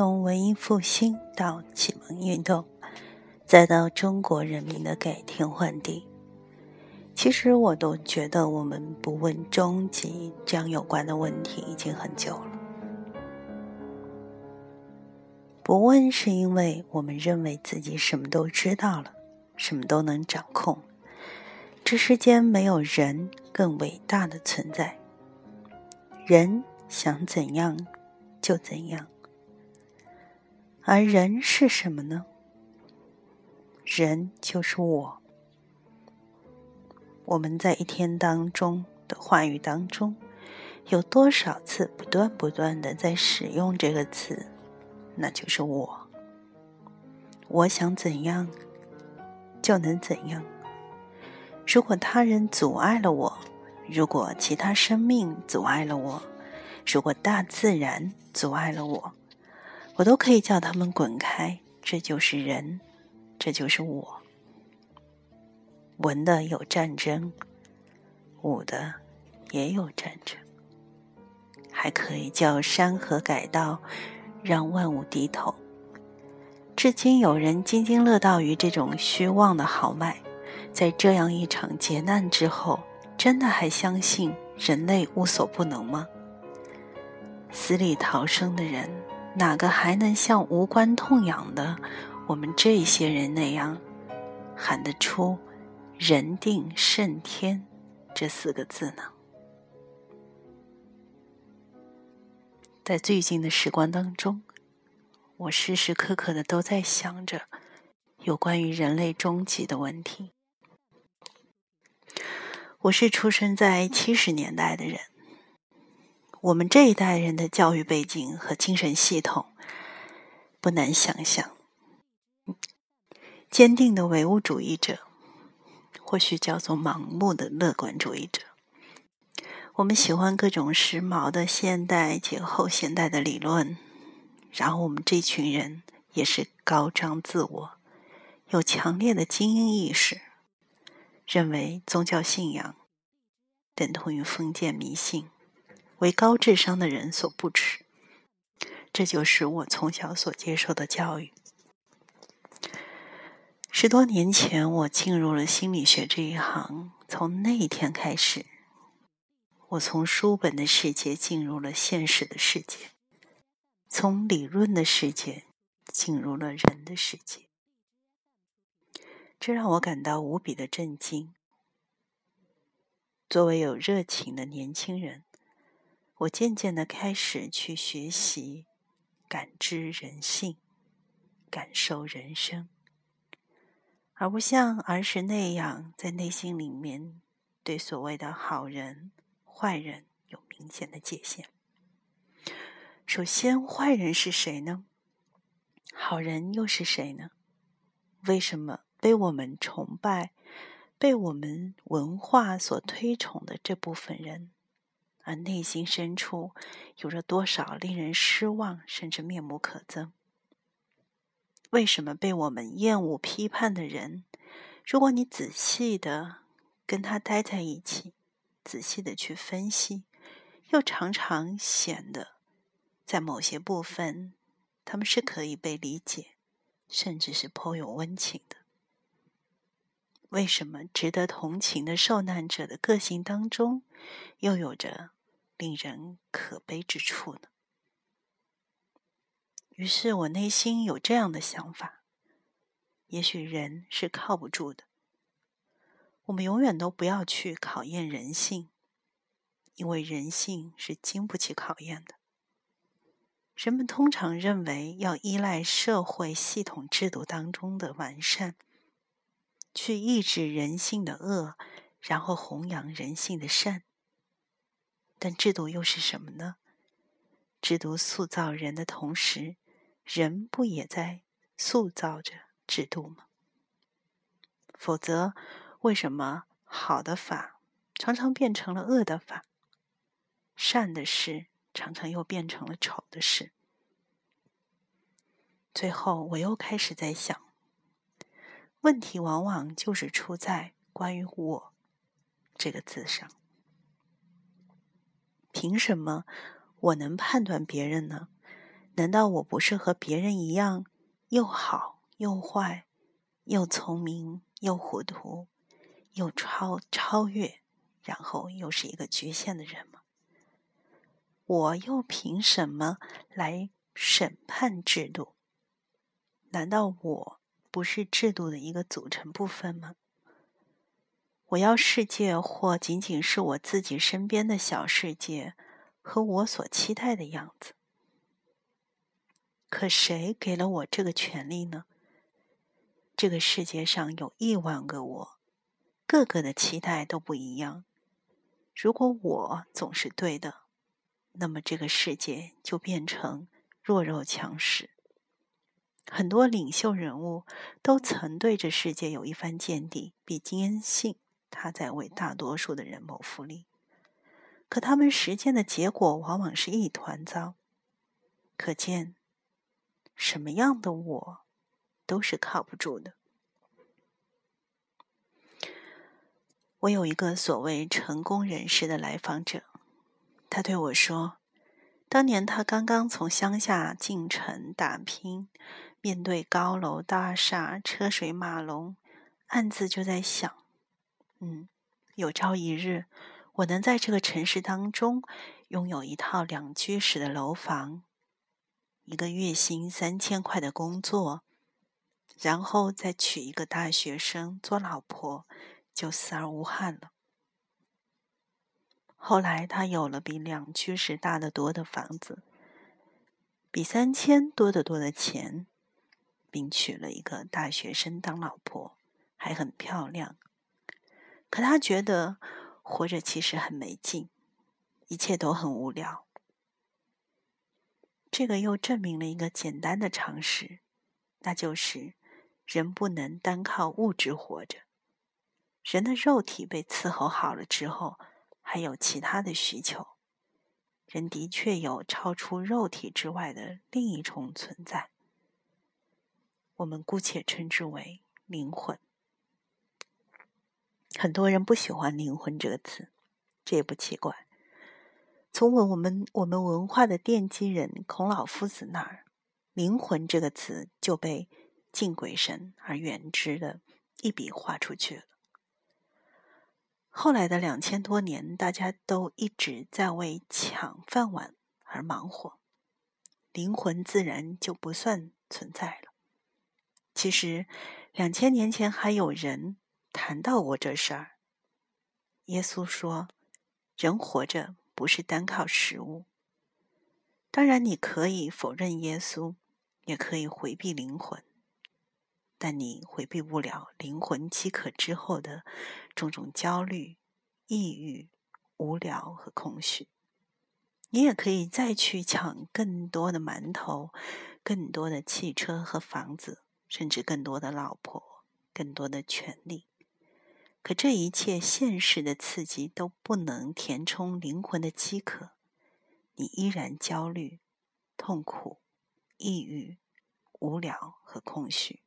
从文艺复兴到启蒙运动，再到中国人民的改天换地，其实我都觉得我们不问终极这样有关的问题已经很久了。不问是因为我们认为自己什么都知道了，什么都能掌控。这世间没有人更伟大的存在，人想怎样就怎样。而人是什么呢？人就是我。我们在一天当中的话语当中，有多少次不断不断的在使用这个词？那就是我。我想怎样，就能怎样。如果他人阻碍了我，如果其他生命阻碍了我，如果大自然阻碍了我。我都可以叫他们滚开，这就是人，这就是我。文的有战争，武的也有战争，还可以叫山河改道，让万物低头。至今有人津津乐道于这种虚妄的豪迈，在这样一场劫难之后，真的还相信人类无所不能吗？死里逃生的人。哪个还能像无关痛痒的我们这些人那样喊得出“人定胜天”这四个字呢？在最近的时光当中，我时时刻刻的都在想着有关于人类终极的问题。我是出生在七十年代的人。我们这一代人的教育背景和精神系统，不难想象。坚定的唯物主义者，或许叫做盲目的乐观主义者。我们喜欢各种时髦的现代且后现代的理论，然后我们这群人也是高张自我，有强烈的精英意识，认为宗教信仰等同于封建迷信。为高智商的人所不耻，这就是我从小所接受的教育。十多年前，我进入了心理学这一行，从那一天开始，我从书本的世界进入了现实的世界，从理论的世界进入了人的世界，这让我感到无比的震惊。作为有热情的年轻人。我渐渐的开始去学习、感知人性、感受人生，而不像儿时那样在内心里面对所谓的好人、坏人有明显的界限。首先，坏人是谁呢？好人又是谁呢？为什么被我们崇拜、被我们文化所推崇的这部分人？而内心深处有着多少令人失望，甚至面目可憎？为什么被我们厌恶、批判的人，如果你仔细的跟他待在一起，仔细的去分析，又常常显得在某些部分，他们是可以被理解，甚至是颇有温情的？为什么值得同情的受难者的个性当中，又有着令人可悲之处呢？于是我内心有这样的想法：也许人是靠不住的。我们永远都不要去考验人性，因为人性是经不起考验的。人们通常认为要依赖社会系统制度当中的完善。去抑制人性的恶，然后弘扬人性的善。但制度又是什么呢？制度塑造人的同时，人不也在塑造着制度吗？否则，为什么好的法常常变成了恶的法，善的事常常又变成了丑的事？最后，我又开始在想。问题往往就是出在关于“我”这个字上。凭什么我能判断别人呢？难道我不是和别人一样，又好又坏，又聪明又糊涂，又超超越，然后又是一个局限的人吗？我又凭什么来审判制度？难道我不是制度的一个组成部分吗？我要世界，或仅仅是我自己身边的小世界，和我所期待的样子。可谁给了我这个权利呢？这个世界上有亿万个我，个个的期待都不一样。如果我总是对的，那么这个世界就变成弱肉强食。很多领袖人物都曾对这世界有一番见地，并坚信。他在为大多数的人谋福利，可他们实践的结果往往是一团糟。可见，什么样的我都是靠不住的。我有一个所谓成功人士的来访者，他对我说：“当年他刚刚从乡下进城打拼，面对高楼大厦、车水马龙，暗自就在想。”嗯，有朝一日，我能在这个城市当中拥有一套两居室的楼房，一个月薪三千块的工作，然后再娶一个大学生做老婆，就死而无憾了。后来，他有了比两居室大得多的房子，比三千多得多的钱，并娶了一个大学生当老婆，还很漂亮。可他觉得活着其实很没劲，一切都很无聊。这个又证明了一个简单的常识，那就是人不能单靠物质活着。人的肉体被伺候好了之后，还有其他的需求。人的确有超出肉体之外的另一重存在，我们姑且称之为灵魂。很多人不喜欢“灵魂”这个词，这也不奇怪。从我我们我们文化的奠基人孔老夫子那儿，“灵魂”这个词就被敬鬼神而远之的一笔画出去了。后来的两千多年，大家都一直在为抢饭碗而忙活，灵魂自然就不算存在了。其实，两千年前还有人。谈到过这事儿，耶稣说：“人活着不是单靠食物。当然，你可以否认耶稣，也可以回避灵魂，但你回避不了灵魂饥渴之后的种种焦虑、抑郁、无聊和空虚。你也可以再去抢更多的馒头、更多的汽车和房子，甚至更多的老婆、更多的权利。”可这一切现实的刺激都不能填充灵魂的饥渴，你依然焦虑、痛苦、抑郁、无聊和空虚。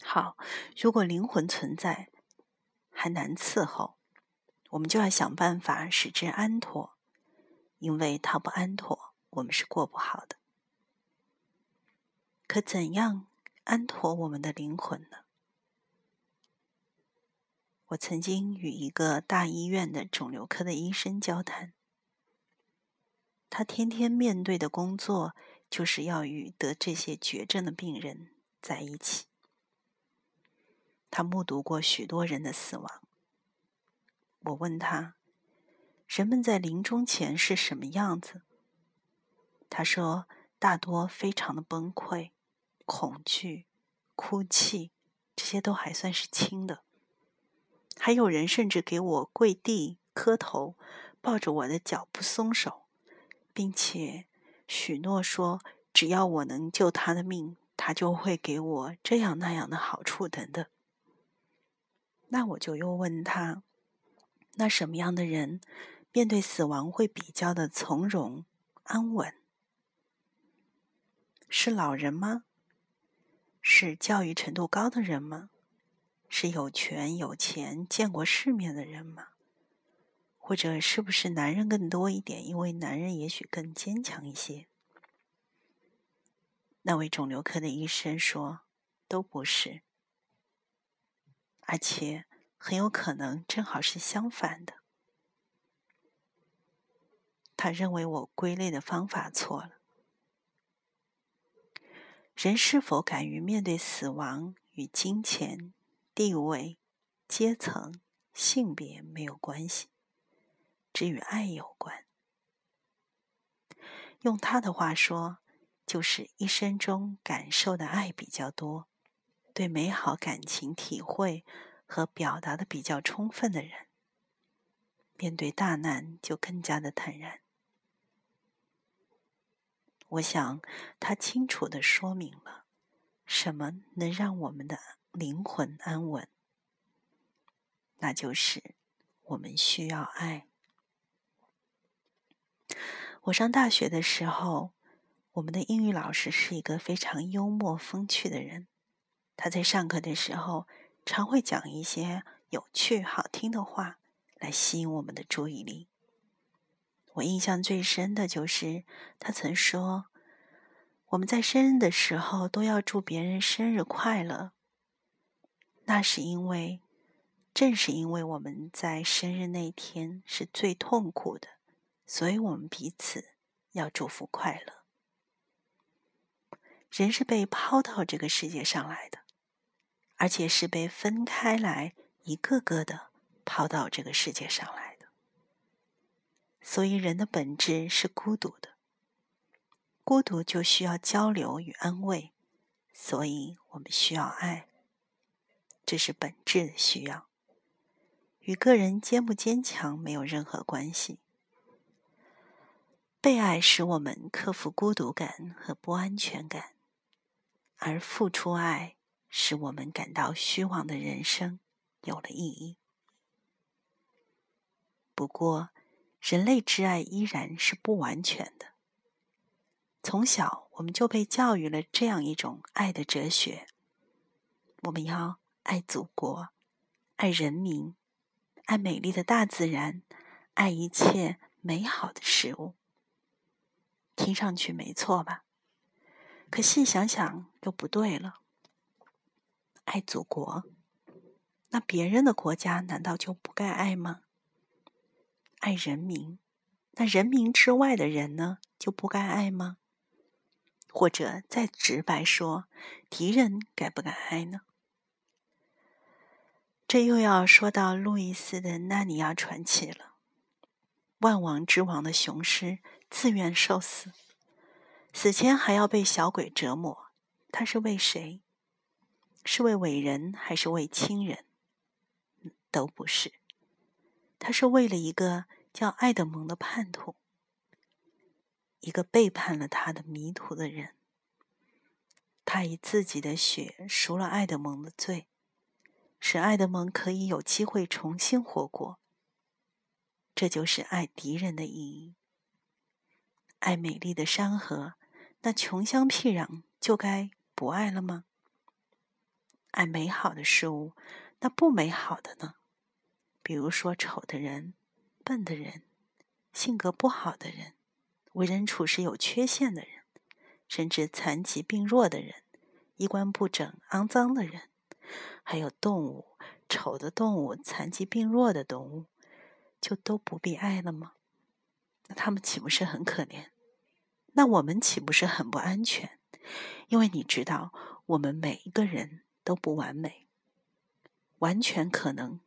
好，如果灵魂存在还难伺候，我们就要想办法使之安妥，因为它不安妥，我们是过不好的。可怎样安妥我们的灵魂呢？我曾经与一个大医院的肿瘤科的医生交谈，他天天面对的工作就是要与得这些绝症的病人在一起。他目睹过许多人的死亡。我问他，人们在临终前是什么样子？他说，大多非常的崩溃、恐惧、哭泣，这些都还算是轻的。还有人甚至给我跪地磕头，抱着我的脚不松手，并且许诺说，只要我能救他的命，他就会给我这样那样的好处等等。那我就又问他，那什么样的人面对死亡会比较的从容安稳？是老人吗？是教育程度高的人吗？是有权有钱、见过世面的人吗？或者是不是男人更多一点？因为男人也许更坚强一些。那位肿瘤科的医生说：“都不是，而且很有可能正好是相反的。”他认为我归类的方法错了。人是否敢于面对死亡，与金钱、地位、阶层、性别没有关系，只与爱有关。用他的话说，就是一生中感受的爱比较多，对美好感情体会和表达的比较充分的人，面对大难就更加的坦然。我想，他清楚的说明了什么能让我们的灵魂安稳，那就是我们需要爱。我上大学的时候，我们的英语老师是一个非常幽默风趣的人。他在上课的时候，常会讲一些有趣好听的话来吸引我们的注意力。我印象最深的就是他曾说：“我们在生日的时候都要祝别人生日快乐。那是因为，正是因为我们在生日那天是最痛苦的，所以我们彼此要祝福快乐。人是被抛到这个世界上来的，而且是被分开来，一个个的抛到这个世界上来。”所以，人的本质是孤独的。孤独就需要交流与安慰，所以我们需要爱。这是本质的需要，与个人坚不坚强没有任何关系。被爱使我们克服孤独感和不安全感，而付出爱使我们感到虚妄的人生有了意义。不过，人类之爱依然是不完全的。从小我们就被教育了这样一种爱的哲学：我们要爱祖国，爱人民，爱美丽的大自然，爱一切美好的事物。听上去没错吧？可细想想又不对了。爱祖国，那别人的国家难道就不该爱吗？爱人民，那人民之外的人呢，就不该爱吗？或者再直白说，敌人该不该爱呢？这又要说到路易斯的《纳尼亚传奇》了。万王之王的雄狮自愿受死，死前还要被小鬼折磨，他是为谁？是为伟人还是为亲人？都不是。他是为了一个叫爱德蒙的叛徒，一个背叛了他的迷途的人。他以自己的血赎了爱德蒙的罪，使爱德蒙可以有机会重新活过。这就是爱敌人的意义。爱美丽的山河，那穷乡僻壤就该不爱了吗？爱美好的事物，那不美好的呢？比如说，丑的人、笨的人、性格不好的人、为人处事有缺陷的人，甚至残疾病弱的人、衣冠不整、肮脏的人，还有动物，丑的动物、残疾病弱的动物，就都不必爱了吗？那他们岂不是很可怜？那我们岂不是很不安全？因为你知道，我们每一个人都不完美，完全可能。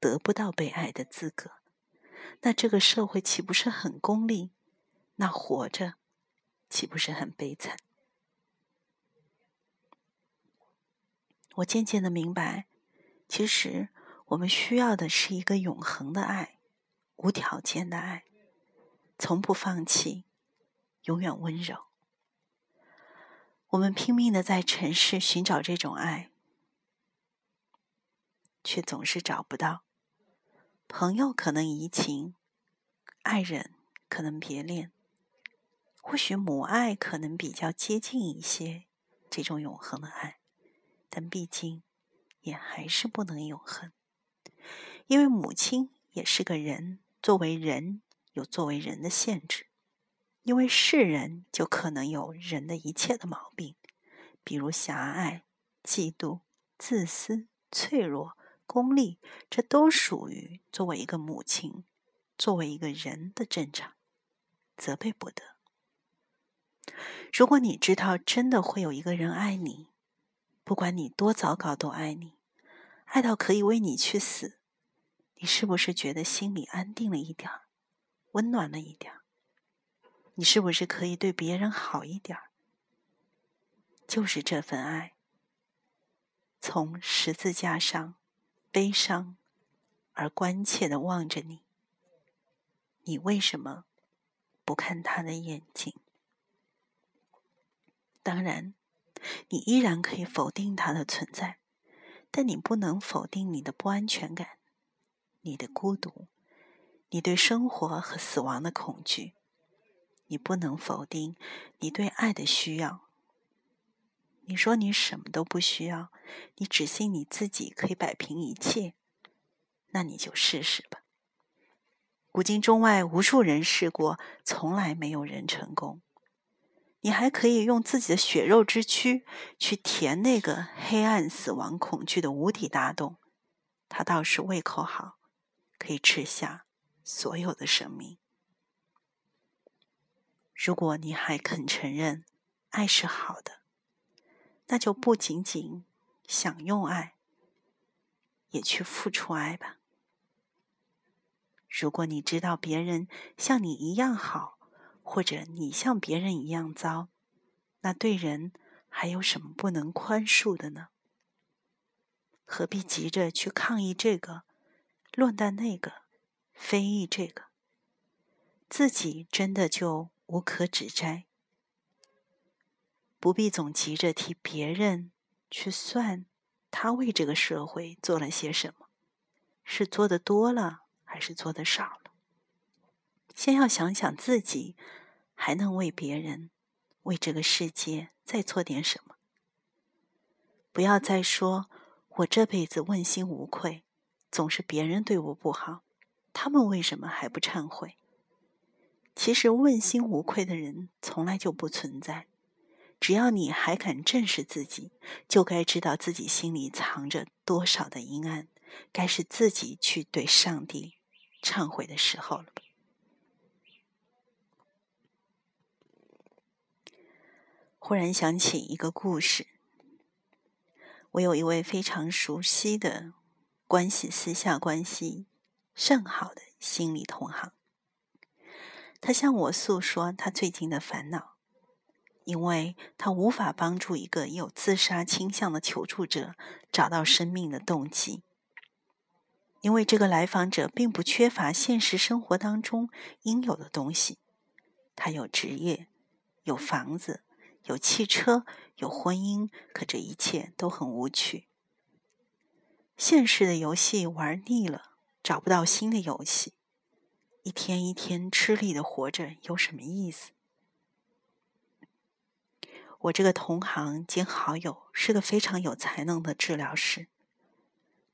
得不到被爱的资格，那这个社会岂不是很功利？那活着岂不是很悲惨？我渐渐的明白，其实我们需要的是一个永恒的爱，无条件的爱，从不放弃，永远温柔。我们拼命的在城市寻找这种爱，却总是找不到。朋友可能移情，爱人可能别恋，或许母爱可能比较接近一些这种永恒的爱，但毕竟也还是不能永恒，因为母亲也是个人，作为人有作为人的限制，因为是人就可能有人的一切的毛病，比如狭隘、嫉妒、自私、脆弱、功利，这都属于作为一个母亲、作为一个人的正常，责备不得。如果你知道真的会有一个人爱你，不管你多糟糕都爱你，爱到可以为你去死，你是不是觉得心里安定了一点儿，温暖了一点儿？你是不是可以对别人好一点儿？就是这份爱，从十字架上悲伤而关切的望着你，你为什么不看他的眼睛？当然，你依然可以否定他的存在，但你不能否定你的不安全感、你的孤独、你对生活和死亡的恐惧。你不能否定你对爱的需要。你说你什么都不需要，你只信你自己可以摆平一切，那你就试试吧。古今中外无数人试过，从来没有人成功。你还可以用自己的血肉之躯去填那个黑暗、死亡、恐惧的无底大洞，它倒是胃口好，可以吃下所有的生命。如果你还肯承认爱是好的，那就不仅仅享用爱，也去付出爱吧。如果你知道别人像你一样好，或者你像别人一样糟，那对人还有什么不能宽恕的呢？何必急着去抗议这个，论断那个，非议这个？自己真的就？无可指摘，不必总急着替别人去算他为这个社会做了些什么，是做的多了还是做的少了？先要想想自己还能为别人、为这个世界再做点什么。不要再说我这辈子问心无愧，总是别人对我不好，他们为什么还不忏悔？其实问心无愧的人从来就不存在。只要你还敢正视自己，就该知道自己心里藏着多少的阴暗，该是自己去对上帝忏悔的时候了。忽然想起一个故事，我有一位非常熟悉的关系，私下关系甚好的心理同行。他向我诉说他最近的烦恼，因为他无法帮助一个有自杀倾向的求助者找到生命的动机。因为这个来访者并不缺乏现实生活当中应有的东西，他有职业，有房子，有汽车，有婚姻，可这一切都很无趣。现实的游戏玩腻了，找不到新的游戏。一天一天吃力的活着有什么意思？我这个同行兼好友是个非常有才能的治疗师，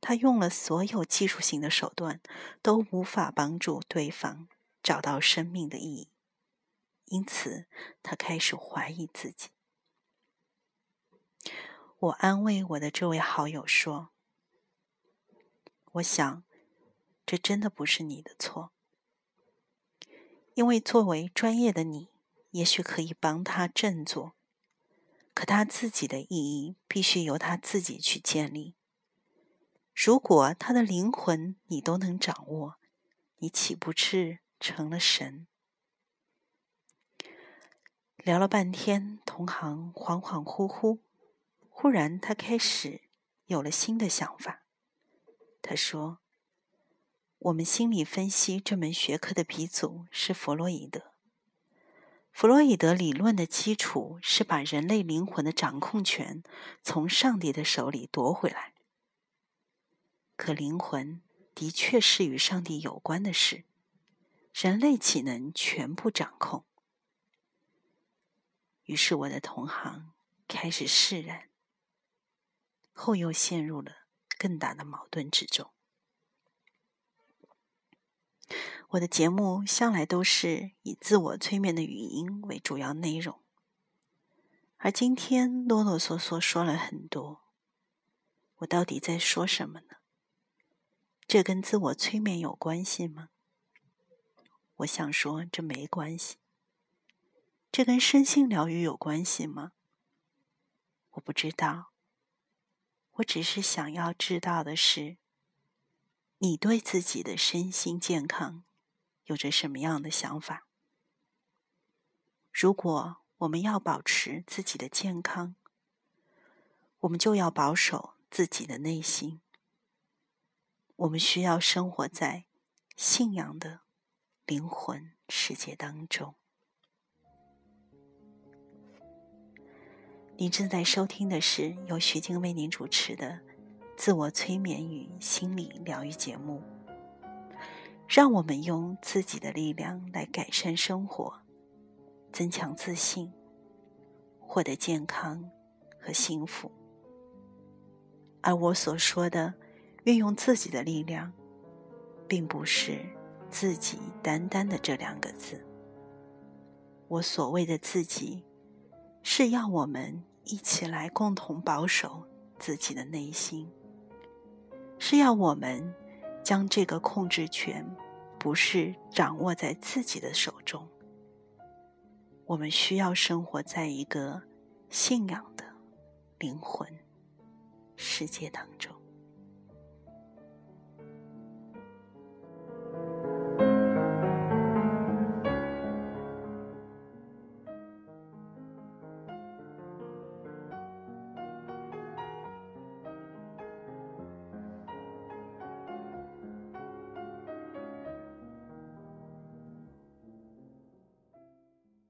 他用了所有技术性的手段，都无法帮助对方找到生命的意义，因此他开始怀疑自己。我安慰我的这位好友说：“我想，这真的不是你的错。”因为作为专业的你，也许可以帮他振作，可他自己的意义必须由他自己去建立。如果他的灵魂你都能掌握，你岂不是成了神？聊了半天，同行恍恍惚惚，忽然他开始有了新的想法。他说。我们心理分析这门学科的鼻祖是弗洛伊德。弗洛伊德理论的基础是把人类灵魂的掌控权从上帝的手里夺回来。可灵魂的确是与上帝有关的事，人类岂能全部掌控？于是我的同行开始释然，后又陷入了更大的矛盾之中。我的节目向来都是以自我催眠的语音为主要内容，而今天啰啰嗦嗦说了很多，我到底在说什么呢？这跟自我催眠有关系吗？我想说，这没关系。这跟身心疗愈有关系吗？我不知道。我只是想要知道的是，你对自己的身心健康。有着什么样的想法？如果我们要保持自己的健康，我们就要保守自己的内心。我们需要生活在信仰的灵魂世界当中。您正在收听的是由徐静为您主持的自我催眠与心理疗愈节目。让我们用自己的力量来改善生活，增强自信，获得健康和幸福。而我所说的运用自己的力量，并不是“自己”单单的这两个字。我所谓的“自己”，是要我们一起来共同保守自己的内心，是要我们。将这个控制权不是掌握在自己的手中，我们需要生活在一个信仰的灵魂世界当中。